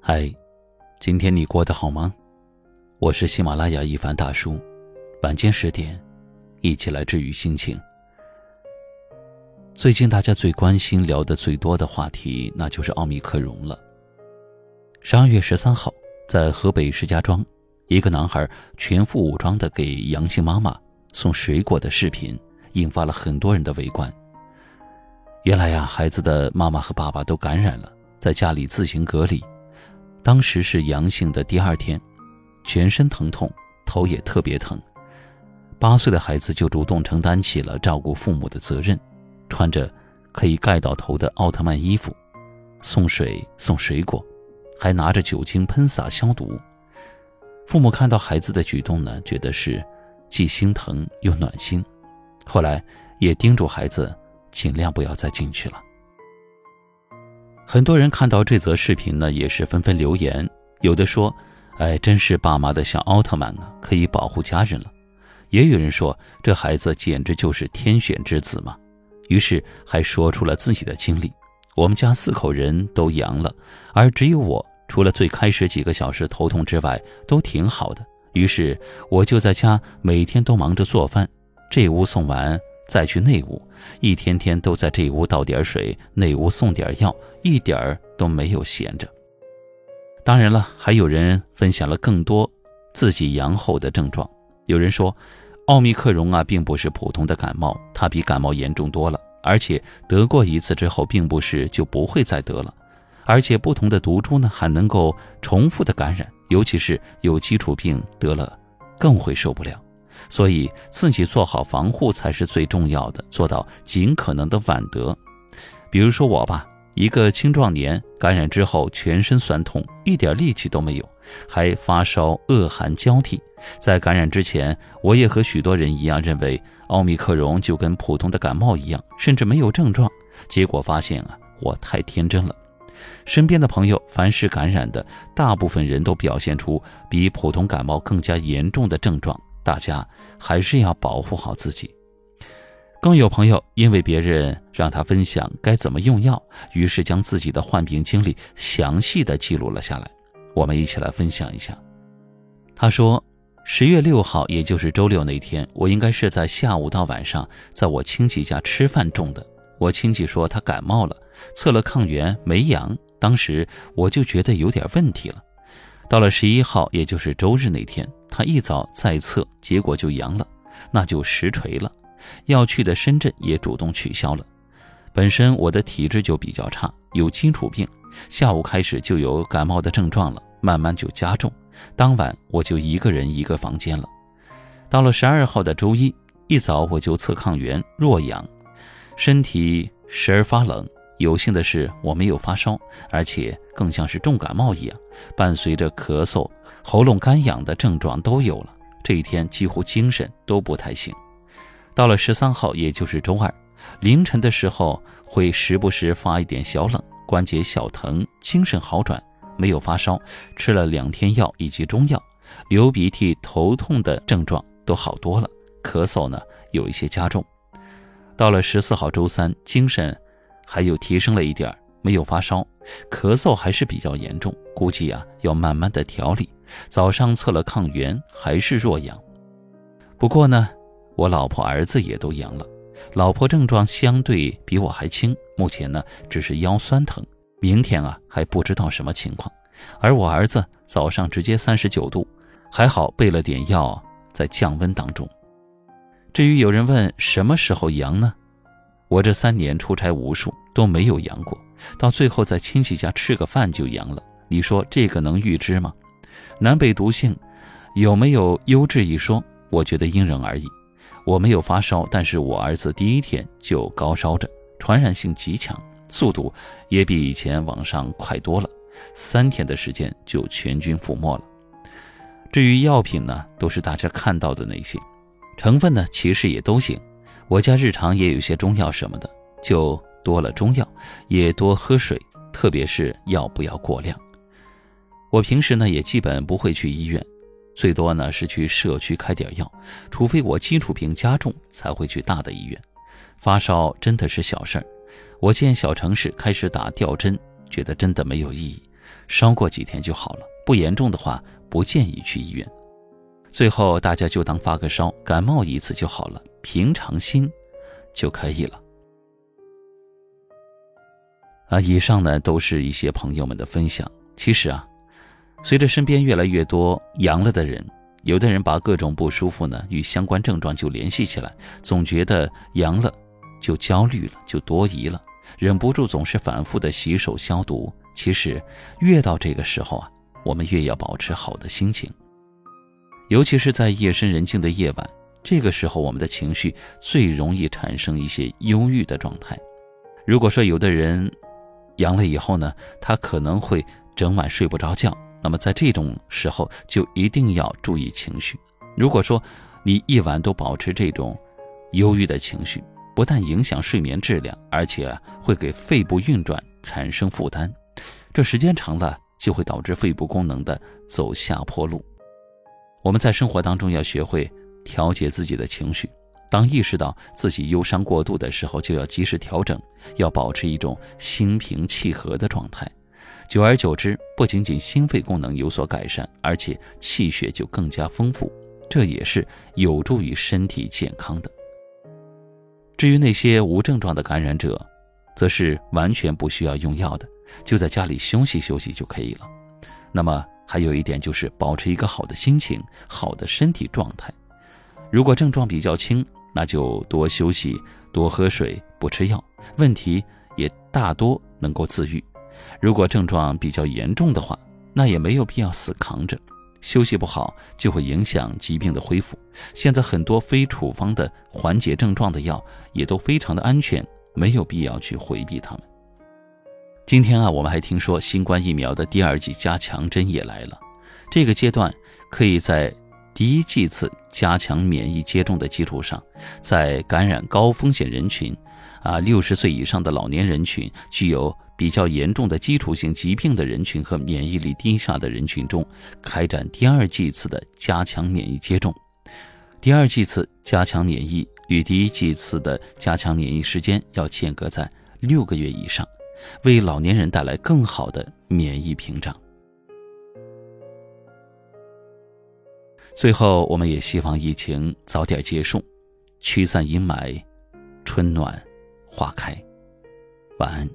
嗨，今天你过得好吗？我是喜马拉雅一凡大叔，晚间十点，一起来治愈心情。最近大家最关心、聊得最多的话题，那就是奥密克戎了。十二月十三号，在河北石家庄，一个男孩全副武装的给阳性妈妈送水果的视频，引发了很多人的围观。原来呀，孩子的妈妈和爸爸都感染了，在家里自行隔离。当时是阳性的第二天，全身疼痛，头也特别疼。八岁的孩子就主动承担起了照顾父母的责任。穿着可以盖到头的奥特曼衣服，送水送水果，还拿着酒精喷洒消毒。父母看到孩子的举动呢，觉得是既心疼又暖心。后来也叮嘱孩子尽量不要再进去了。很多人看到这则视频呢，也是纷纷留言，有的说：“哎，真是爸妈的小奥特曼啊，可以保护家人了。”也有人说：“这孩子简直就是天选之子嘛。”于是还说出了自己的经历，我们家四口人都阳了，而只有我，除了最开始几个小时头痛之外，都挺好的。于是我就在家每天都忙着做饭，这屋送完再去那屋，一天天都在这屋倒点水，那屋送点药，一点儿都没有闲着。当然了，还有人分享了更多自己阳后的症状，有人说。奥密克戎啊，并不是普通的感冒，它比感冒严重多了。而且得过一次之后，并不是就不会再得了。而且不同的毒株呢，还能够重复的感染，尤其是有基础病得了，更会受不了。所以自己做好防护才是最重要的，做到尽可能的晚得。比如说我吧。一个青壮年感染之后，全身酸痛，一点力气都没有，还发烧、恶寒交替。在感染之前，我也和许多人一样，认为奥密克戎就跟普通的感冒一样，甚至没有症状。结果发现啊，我太天真了。身边的朋友，凡是感染的，大部分人都表现出比普通感冒更加严重的症状。大家还是要保护好自己。更有朋友因为别人让他分享该怎么用药，于是将自己的患病经历详细的记录了下来。我们一起来分享一下。他说，十月六号，也就是周六那天，我应该是在下午到晚上，在我亲戚家吃饭中的。我亲戚说他感冒了，测了抗原没阳，当时我就觉得有点问题了。到了十一号，也就是周日那天，他一早再测，结果就阳了，那就实锤了。要去的深圳也主动取消了。本身我的体质就比较差，有基础病，下午开始就有感冒的症状了，慢慢就加重。当晚我就一个人一个房间了。到了十二号的周一一早，我就测抗原弱阳，身体时而发冷。有幸的是我没有发烧，而且更像是重感冒一样，伴随着咳嗽、喉咙干痒的症状都有了。这一天几乎精神都不太行。到了十三号，也就是周二，凌晨的时候会时不时发一点小冷，关节小疼，精神好转，没有发烧，吃了两天药以及中药，流鼻涕、头痛的症状都好多了，咳嗽呢有一些加重。到了十四号周三，精神还有提升了一点，没有发烧，咳嗽还是比较严重，估计啊要慢慢的调理。早上测了抗原，还是弱阳，不过呢。我老婆儿子也都阳了，老婆症状相对比我还轻，目前呢只是腰酸疼，明天啊还不知道什么情况。而我儿子早上直接三十九度，还好备了点药在降温当中。至于有人问什么时候阳呢？我这三年出差无数都没有阳过，到最后在亲戚家吃个饭就阳了。你说这个能预知吗？南北毒性有没有优质一说？我觉得因人而异。我没有发烧，但是我儿子第一天就高烧着，传染性极强，速度也比以前往上快多了，三天的时间就全军覆没了。至于药品呢，都是大家看到的那些，成分呢其实也都行。我家日常也有些中药什么的，就多了中药，也多喝水，特别是药不要过量。我平时呢也基本不会去医院。最多呢是去社区开点药，除非我基础病加重才会去大的医院。发烧真的是小事儿。我见小城市开始打吊针，觉得真的没有意义，烧过几天就好了。不严重的话，不建议去医院。最后大家就当发个烧，感冒一次就好了，平常心就可以了。啊，以上呢都是一些朋友们的分享。其实啊，随着身边越来越多阳了的人，有的人把各种不舒服呢与相关症状就联系起来，总觉得阳了就焦虑了，就多疑了。忍不住总是反复的洗手消毒。其实，越到这个时候啊，我们越要保持好的心情。尤其是在夜深人静的夜晚，这个时候我们的情绪最容易产生一些忧郁的状态。如果说有的人阳了以后呢，他可能会整晚睡不着觉。那么在这种时候，就一定要注意情绪。如果说你一晚都保持这种忧郁的情绪，不但影响睡眠质量，而且会给肺部运转产生负担，这时间长了就会导致肺部功能的走下坡路。我们在生活当中要学会调节自己的情绪，当意识到自己忧伤过度的时候，就要及时调整，要保持一种心平气和的状态。久而久之，不仅仅心肺功能有所改善，而且气血就更加丰富，这也是有助于身体健康的。至于那些无症状的感染者，则是完全不需要用药的，就在家里休息休息就可以了。那么还有一点就是保持一个好的心情、好的身体状态。如果症状比较轻，那就多休息、多喝水、不吃药，问题也大多能够自愈。如果症状比较严重的话，那也没有必要死扛着。休息不好就会影响疾病的恢复。现在很多非处方的缓解症状的药也都非常的安全，没有必要去回避它们。今天啊，我们还听说新冠疫苗的第二剂加强针也来了。这个阶段可以在第一剂次加强免疫接种的基础上，在感染高风险人群，啊，六十岁以上的老年人群，具有。比较严重的基础性疾病的人群和免疫力低下的人群中，开展第二剂次的加强免疫接种。第二剂次加强免疫与第一剂次的加强免疫时间要间隔在六个月以上，为老年人带来更好的免疫屏障。最后，我们也希望疫情早点结束，驱散阴霾，春暖花开。晚安。